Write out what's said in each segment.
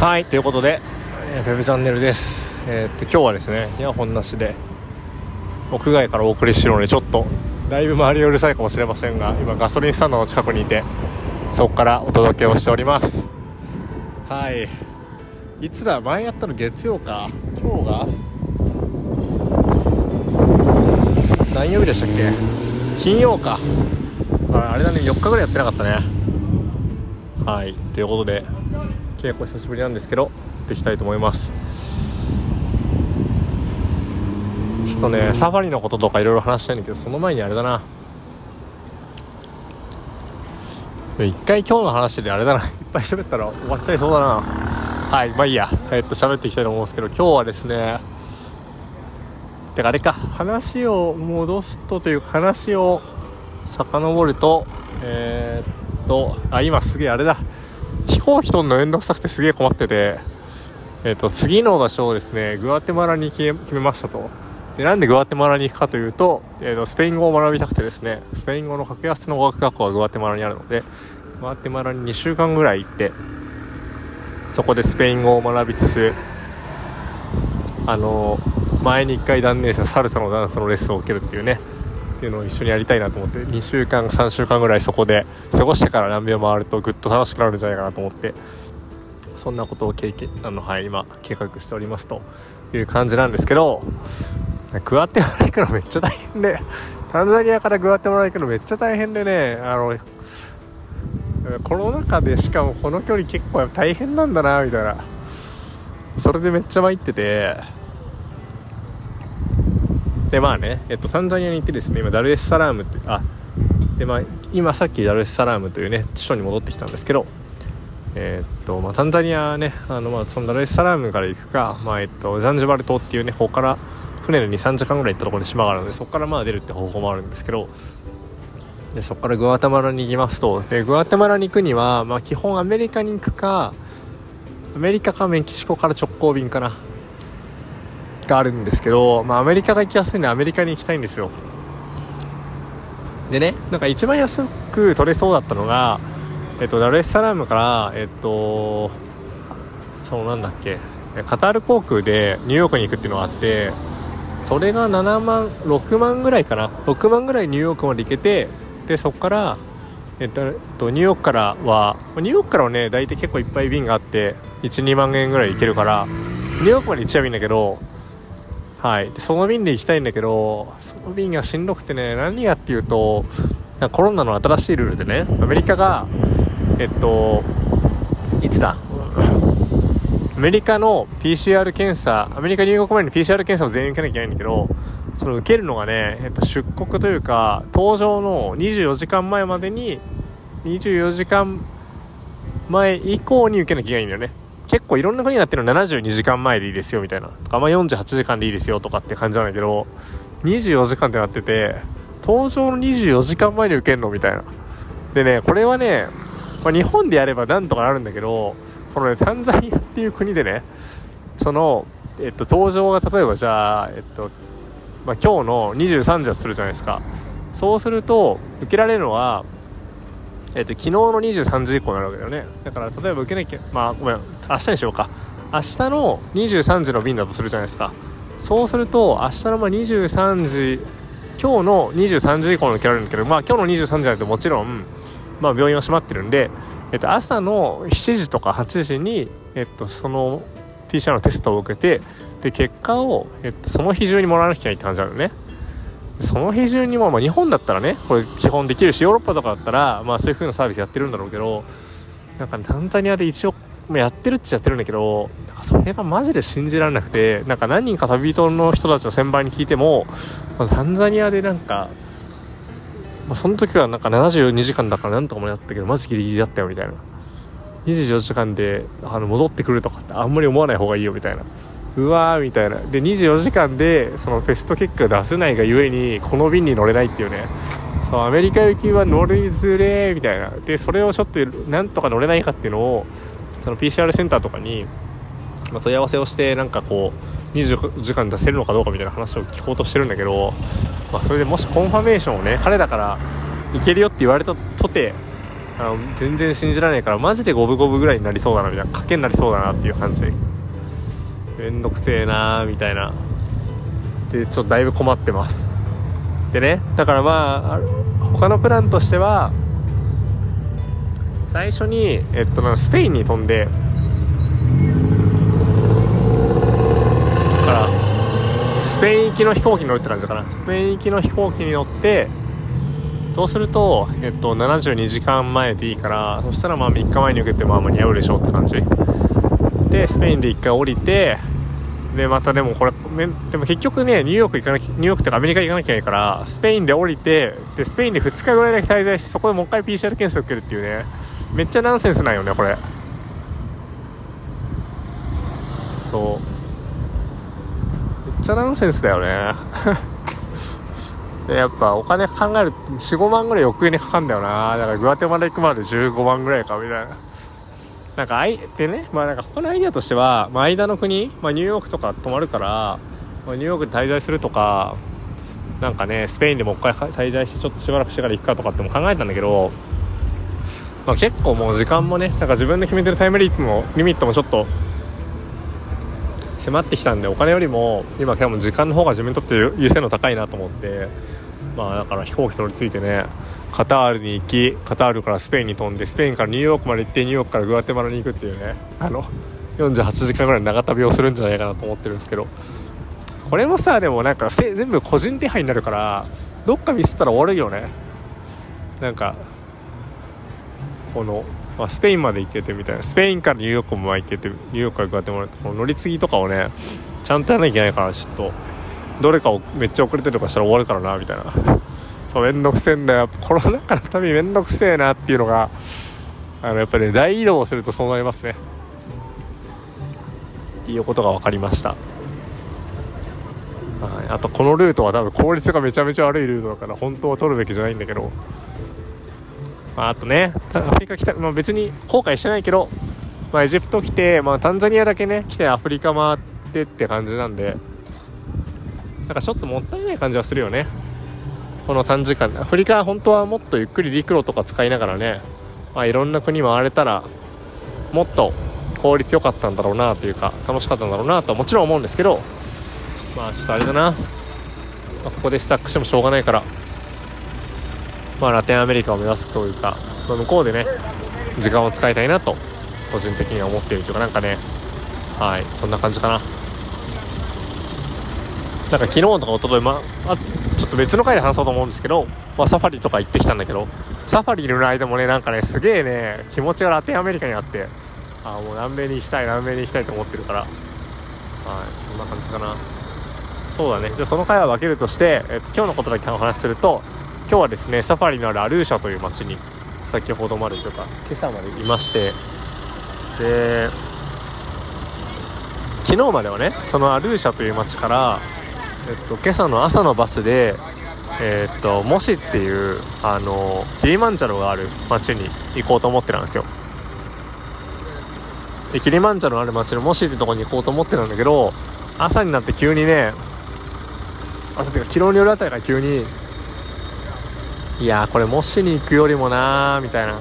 はいということで、えー、ウェブチャンネルです。えー、っと今日はですねイヤホンなしで屋外からお送りしてるのでちょっとだいぶ周りうるさいかもしれませんが今ガソリンスタンドの近くにいてそこからお届けをしております。はい。いつだ？前やったの月曜か。今日が何曜日でしたっけ？金曜か。あれだね4日ぐらいやってなかったね。はい。ということで結構久しぶりなんですけどできたいと思います。ちょっとねサファリのこととかいろいろ話したいんだけどその前にあれだな。一回今日の話であれだな。いっぱい喋ったら終わっちゃいそうだな。はいまあいいや。えっと喋っていきたいと思うんですけど今日はですねてかあれか。話を戻すとというか話を遡るとえー、っとあ今すげえあれだ飛行機取るの面倒くさくてすげえ困っててえー、と次の場所をですねグアテマラに決めましたと。でなんでグアテマラに行くかというと,、えー、とスペイン語を学びたくてですねスペイン語の格安の語学学校がグアテマラにあるのでグアテマラに2週間ぐらい行ってそこでスペイン語を学びつつあの前に1回断念したサルサのダンスのレッスンを受けるっていうねっていうのを一緒にやりたいなと思って2週間3週間ぐらいそこで過ごしてから南米を回るとぐっと楽しくなるんじゃないかなと思ってそんなことを経験あの、はい、今計画しておりますという感じなんですけどグアテマラ行くのめっちゃ大変でタンザニアからグアテマラ行くのめっちゃ大変でねあのコロナ禍でしかもこの距離結構大変なんだなみたいな。それでめっちゃ参っててでまあね、えっと、タンザニアに行ってですね今ダルエスサラームってあでまあ今さっきダルエスサラームというね首都に戻ってきたんですけどえー、っとまあ、タンザニアねあの、まあ、そのダルエスサラームから行くか、まあえっと、ザンジバル島っていうね方から船で23時間ぐらい行ったところに島があるのでそこからまあ出るって方法もあるんですけどでそこからグアテマラに行きますとでグアテマラに行くには、まあ、基本アメリカに行くかアメリカかメキシコから直行便かな。があるんですけど、まあ、アメリカが行きやすいんでアメリカに行きたいんですよ。でねなんか一番安く取れそうだったのがえっとダルエスサラームからえっとそうなんだっけカタール航空でニューヨークに行くっていうのがあってそれが7万6万ぐらいかな。6万ぐらいニューヨークまで行けてでそこからえっと、ニューヨークからはニューヨークからはね大体結構いっぱい便があって12万円ぐらい行けるからニューヨークまで行っちゃえばいいんだけどはい。でその便で行きたいんだけどその便がしんどくてね何がっていうとコロナの新しいルールでねアメリカがえっといつだ？アメリカの PCR 検査アメリカ入国前に PCR 検査を全員受けなきゃいけないんだけどその受けるのがね、えっと、出国というか搭乗の24時間前までに24時間前以降に受けなきゃいけないんだよね。結構いろんな国になってるの72時間前でいいですよみたいな。とか、まあ、48時間でいいですよとかって感じなんだけど24時間ってなってて搭乗の24時間前に受けるのみたいな。でねこれはね、まあ、日本でやればなんとかなるんだけどこのねタンザニアっていう国でねそのえっと搭乗が例えばじゃあえっとまあ、今日の23時だとするじゃないですか。そうすると受けられるのは、えっと、昨日の23時以降になるわけだよね。だから例えば受けなきゃまあごめん。明日にしようか。明日の23時の便だとするじゃないですか。そうすると明日のまあ23時今日の23時以降に受けられるんだけどまあ今日の23時なんてもちろん、まあ、病院は閉まってるんで、えっと、朝の7時とか8時に、えっと、その TCR のテストを受けてで結果を、えっと、その日中にもらわなきゃいけないって感じなのね。その日中にも、まあ、日本だったらねこれ基本できるしヨーロッパとかだったら、まあ、そういう風なサービスやってるんだろうけどなんか、タンザニアで一応やってるっちゃやってるんだけどなんかそれがマジで信じられなくてなんか何人か旅人の人たちの先輩に聞いても、まあ、タンザニアでなんか、まあ、その時はなんか72時間だからなんとかもやったけどマジギリギリだったよみたいな。24時間であの戻ってくるとかってあんまり思わない方がいいよみたいな。うわーみたいな。で24時間でそのテスト結果出せないがゆえにこの便に乗れないっていうね。そうアメリカ行きは乗りづれみたいな。でそれをちょっとなんとか乗れないかっていうのをその PCR センターとかに、ま、問い合わせをしてなんかこう24時間出せるのかどうかみたいな話を聞こうとしてるんだけど、まあ、それでもしコンファメーションをね彼だからいけるよって言われたとてあの全然信じられないからマジで五分五分ぐらいになりそうだなみたいな賭けになりそうだなっていう感じ。めんどくせえなーみたいな。でちょっとだいぶ困ってます。でねだからまあ他のプランとしては最初に、えっと、なんかスペインに飛んでからスペイン行きの飛行機に乗るって感じかなスペイン行きの飛行機に乗ってそうすると、えっと、72時間前でいいからそしたらまあ3日前に受けてまあ間に合うでしょうって感じ。でスペインで1回降りてでまたでもこれでも結局ねニューヨーク行かなきゃニューヨークってかアメリカ行かなきゃいけないからスペインで降りてでスペインで2日ぐらいだけ滞在してそこでもう一回 PCR 検査受けるっていうねめっちゃナンセンスなんよねこれ。そう。めっちゃナンセンスだよね。でやっぱお金考える45万ぐらい余計にかかるんだよな。だからグアテマラ行くまで15万ぐらいかみたいな。なんかあいでねまあなんか他のアイデアとしては、まあ、間の国、まあ、ニューヨークとか泊まるから、まあ、ニューヨークで滞在するとかなんかねスペインでもう一回滞在してちょっとしばらくしてから行くかとかっても考えたんだけどまあ、結構もう時間もねなんか自分で決めてるタイムリミットもリミットもちょっと迫ってきたんでお金よりも今今日も時間の方が自分にとって優先度高いなと思ってまあだから飛行機乗り継いでねカタールに行きカタールからスペインに飛んでスペインからニューヨークまで行ってニューヨークからグアテマラに行くっていうね。あの48時間ぐらい長旅をするんじゃないかなと思ってるんですけど。これもさでもなんか全部個人手配になるからどっかミスったら終わるよね。なんかこの、まあ、スペインまで行けてみたいな。スペインからニューヨークも行けてニューヨークからグアテマラこの乗り継ぎとかをねちゃんとやらなきゃいけないからちょっとどれかをめっちゃ遅れてるとかしたら終わるからなみたいな。そうめんどくせえんだよ。コロナ禍の旅めんどくせえなっていうのがあのやっぱり、ね、大移動をするとそうなりますね。っていうことが分かりました。はい、あとこのルートは多分効率がめちゃめちゃ悪いルートだから本当は取るべきじゃないんだけど。まあ、あとねアフリカ来た、まあ、別に後悔してないけど、まあ、エジプト来て、まあ、タンザニアだけね来てアフリカ回ってって感じなんでなんかちょっともったいない感じはするよね。この短時間。アフリカは本当はもっとゆっくり陸路とか使いながらね、まあ、いろんな国回れたらもっと効率良かったんだろうなというか楽しかったんだろうなともちろん思うんですけどまあちょっとあれだな、まあ、ここでスタックしてもしょうがないからまあ、ラテンアメリカを目指すというか、まあ、向こうでね時間を使いたいなと個人的には思っているというかなんかねはいそんな感じかな。なんか昨日とか一昨日まあちょっと別の回で話そうと思うんですけど、まあ、サファリとか行ってきたんだけどサファリいる間もねなんかねすげえね気持ちがラテンアメリカにあってあもう南米に行きたい南米に行きたいと思ってるからはいそんな感じかな。そうだね。じゃあその回は分けるとして、えっと、今日のことだけお話しすると今日はですねサファリのあるアルーシャという町に先ほどまでとか今朝までいましてで昨日まではねそのアルーシャという町から、えっと、今朝の朝のバスで、えっと、モシっていうあのキリマンジャロがある町に行こうと思ってたんですよ。でキリマンジャロのある町のモシってとこに行こうと思ってたんだけど朝になって急にね朝っていうか昨日の夜あたりから急にいやこれもしに行くよりもなーみたいな。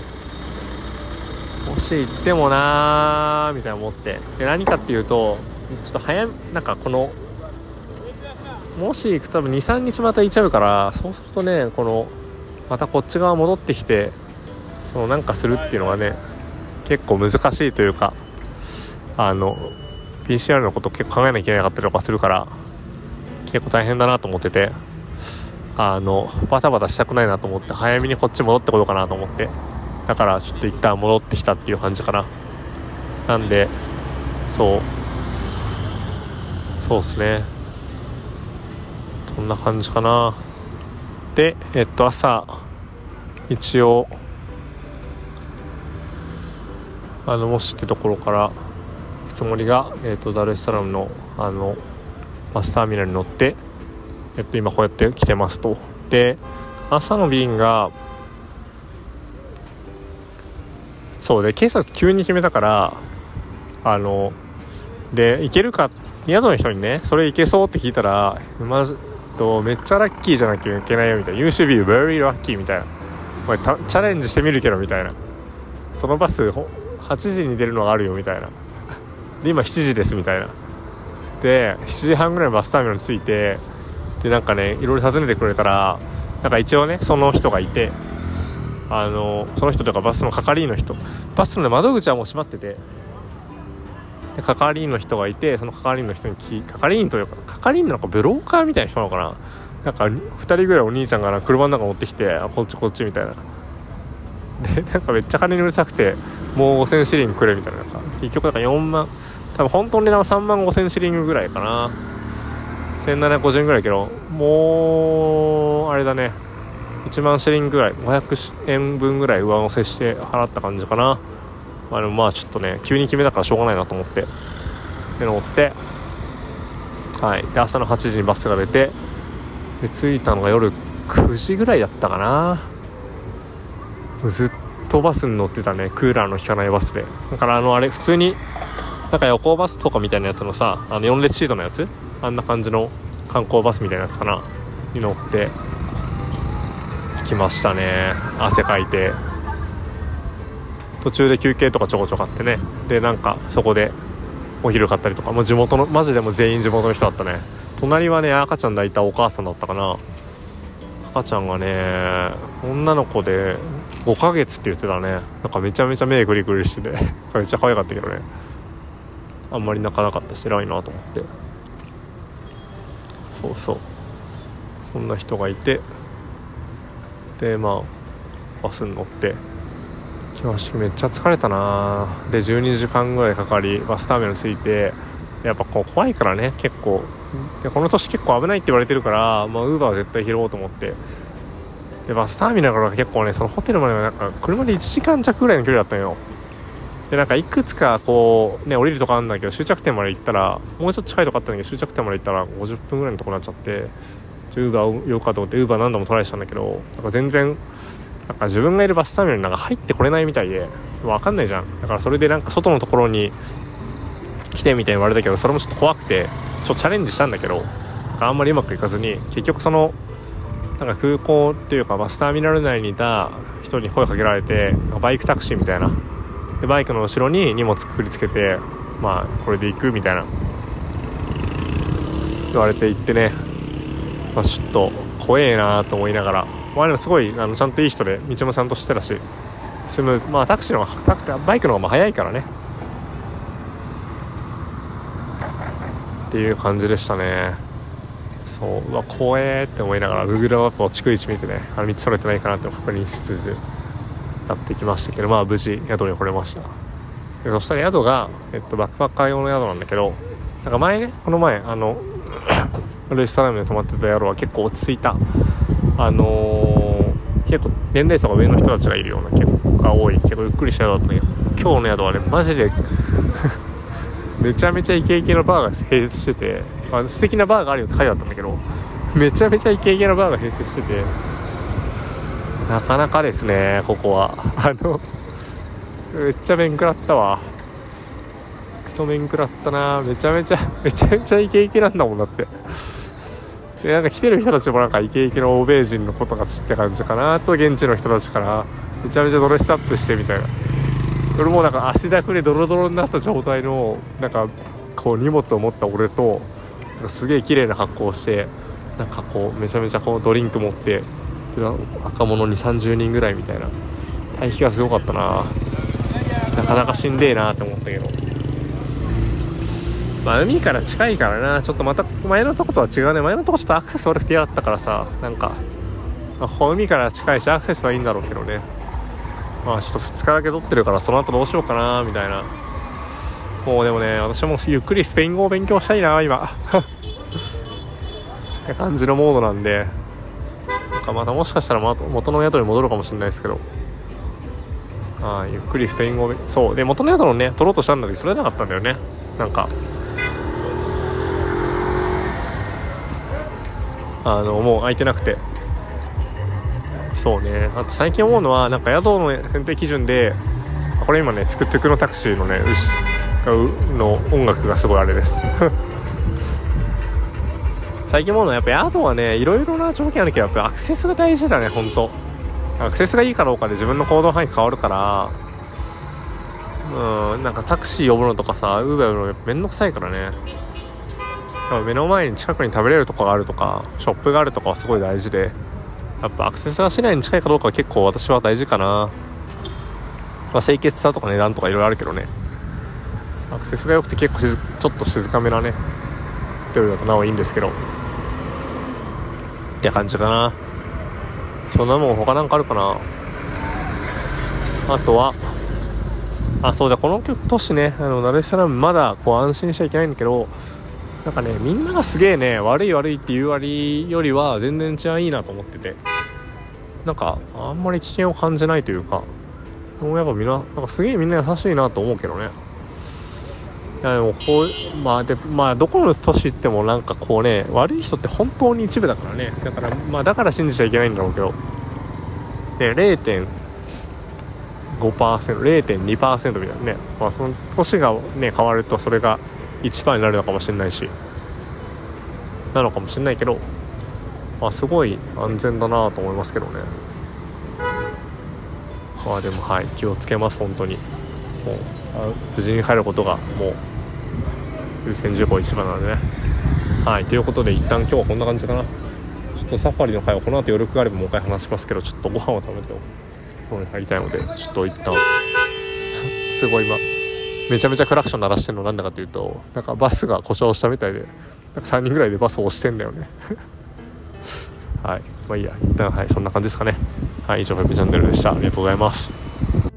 もし行ってもなーみたいな思って。で何かっていうとちょっと早なんかこのもし行く多分23日またいちゃうからそうするとねこのまたこっち側戻ってきてそのなんかするっていうのがね結構難しいというかあの PCR のこと結構考えなきゃいけなかったりとかするから結構大変だなと思っててあのバタバタしたくないなと思って早めにこっち戻ってこようかなと思ってだからちょっと一旦戻ってきたっていう感じかな。なんでそうそうっすね。こんな感じかな。でえっと朝一応あのもしってところからつもりが、えっと、ダルエスサラムのあのバスターミナルに乗ってえっと、今こうやって来てますと。で朝の便がそうで今朝急に決めたからあので行けるか宿の人にねそれ行けそうって聞いたらまとめっちゃラッキーじゃなきゃいけないよみたいな。You should be very lucky みたいな。チャレンジしてみるけどみたいな。そのバス8時に出るのがあるよみたいな。で今7時ですみたいな。で7時半ぐらいのバスターミナルに着いてでなんかねいろいろ尋ねてくれたらなんか一応ねその人がいてあのその人とかバスの係員の人。バスの、ね、窓口はもう閉まっててで係員の人がいてその係員の人に聞係員というか係員のなんかブローカーみたいな人なのかな？なんか2人ぐらいお兄ちゃんが車の中持ってきてあこっちこっちみたいな。でなんかめっちゃ金にうるさくてもう5000シリングくれみたいな。なんか結局なんか4万多分本当の値段は3万5000シリングぐらいかな。1750円ぐらいけどもうあれだね。1万シリングぐらい500円分ぐらい上乗せして払った感じかな。まあでもまあちょっとね急に決めたからしょうがないなと思ってで乗ってはい。で朝の8時にバスが出てで着いたのが夜9時ぐらいだったかな。ずっとバスに乗ってたねクーラーの効かないバスで。だからあのあれ普通になんか夜行バスとかみたいなやつのさあの4列シートのやつ？あんな感じの観光バスみたいなやつかな？に乗って行きましたね。汗かいて。途中で休憩とかちょこちょこあってね。でなんかそこでお昼買ったりとか。もう地元のマジでも全員地元の人だったね。隣はね赤ちゃん抱いたお母さんだったかな。赤ちゃんがね女の子で5ヶ月って言ってたね。なんかめちゃめちゃ目グリグリしてて。めっちゃ可愛かったけどね。あんまり泣かなかったし偉いなと思って。そうそう。そんな人がいて。でまあバスに乗って。来ましめっちゃ疲れたな。で12時間ぐらいかかりバスターミナル着いてやっぱこう怖いからね。結構。でこの年結構危ないって言われてるからまあウーバーは絶対拾おうと思って。でバスターミナルから結構ねそのホテルまでなんか車で1時間弱ぐらいの距離だったのよ。でなんかいくつかこうね降りるとこあるんだけど終着点まで行ったらもうちょっと近いとこあったんだけど終着点まで行ったら50分ぐらいのとこになっちゃってウーバーをようかと思ってウーバー何度もトライしたんだけどなんか全然なんか自分がいるバスターミナルなんか入ってこれないみたいで分かんないじゃん。だからそれでなんか外のところに来てみたいに言われたけどそれもちょっと怖くてちょっとチャレンジしたんだけどあんまりうまくいかずに結局そのなんか空港っていうかバスターミナル内にいた人に声かけられてバイクタクシーみたいな。でバイクの後ろに荷物くくりつけてまあこれで行くみたいな。言われて行ってね、まあ、ちょっと怖えなと思いながら。まあでもすごいあのちゃんといい人で道もちゃんとしてたしスムーズまあタクシーのタクシーバイクの方が早いからね。っていう感じでしたね。そううわ怖えって思いながら Google マップを逐一見てねあの道それてないかなって確認しつつやってきましたけどまあ無事宿に来れました。でそしたら宿が、えっと、バックパッカー用の宿なんだけどなんか前ねこの前あの レストランで泊まってた宿は結構落ち着いた。あのー、結構年齢層が上の人たちがいるような結構が多い。結構ゆっくりした宿だったんだけど今日の宿はねマジで めちゃめちゃイケイケのバーが併設してて、まあ、素敵なバーがあるよって書いてあったんだけどめちゃめちゃイケイケなバーが併設しててなかなかですねここは。あのめっちゃ面食らったわ。クソ面食らったな。めちゃめちゃめちゃめちゃイケイケなんだもんだって。でなんか来てる人たちもなんかイケイケの欧米人の子とかちって感じかなと現地の人たちから。めちゃめちゃドレスアップしてみたいな。それもなんか足だくでドロドロになった状態のなんかこう荷物を持った俺となんかすげえ綺麗な格好をしてなんかこうめちゃめちゃこうドリンク持って赤者に30人ぐらいみたいな。対比がすごかったな。なかなかしんでえなって思ったけど。まあ海から近いからな。ちょっとまた前のとことは違うね。前のとこちょっとアクセス悪くて嫌だったからさ。なんか、まあ、海から近いしアクセスはいいんだろうけどね。まあちょっと2日だけ取ってるからその後どうしようかなみたいな。もうでもね私もゆっくりスペイン語を勉強したいな今。って感じのモードなんで。なんかまたもしかしたら元の宿に戻るかもしれないですけど。あゆっくりスペイン語そう。で元の宿のね取ろうとしたんだけどそれなかったんだよね。なんかあのもう空いてなくて。そうね。あと最近思うのはなんか宿の選定基準でこれ今ねトゥクトゥクのタクシーのね牛の音楽がすごいあれです。最近思うのはやっぱ宿はねいろいろな条件あるけどやっぱアクセスが大事だね本当。アクセスがいいかどうかで自分の行動範囲変わるから。うんなんかタクシー呼ぶのとかさウーバー呼ぶのめんどくさいからね。目の前に近くに食べれるとこがあるとかショップがあるとかはすごい大事でやっぱアクセスが市内に近いかどうかは結構私は大事かな、まあ、清潔さとか値段とかいろいろあるけどね。アクセスが良くて結構ちょっと静かめなねホテルだとなおいいんですけど。って感じかな。そんなもん他なんかあるかな。あとはあそうだこの都市ねあのナレッサラムまだこう安心しちゃいけないんだけどなんかねみんながすげえね悪い悪いっていう割よりは全然治安いいなと思ってて。なんかあんまり危険を感じないというか。もうやっぱみんななんかすげえみんな優しいなと思うけどね。いやでもこうまあでまあどこの都市行ってもなんかこうね悪い人って本当に一部だからね。だからまあだから信じちゃいけないんだろうけど。で 0.5%0.2% みたいなね。まあその年がね変わるとそれが1%になるのかもしれないし。なのかもしれないけど、まあ、すごい安全だなと思いますけどね。まあでもはい気をつけます本当に。もう無事に帰ることがもう優先事項一番なのでね。はいということで一旦今日はこんな感じかな。ちょっとサファリの会はこの後余力があればもう一回話しますけどちょっとご飯を食べてお風呂に入りたいのでちょっと一旦すごい今めちゃめちゃクラクション鳴らしてるのなんだかというとなんかバスが故障したみたいでなんか3人ぐらいでバスを押してんだよね。はい。まあいいや。一旦はいそんな感じですかね。はい以上フェブチャンネルでした。ありがとうございます。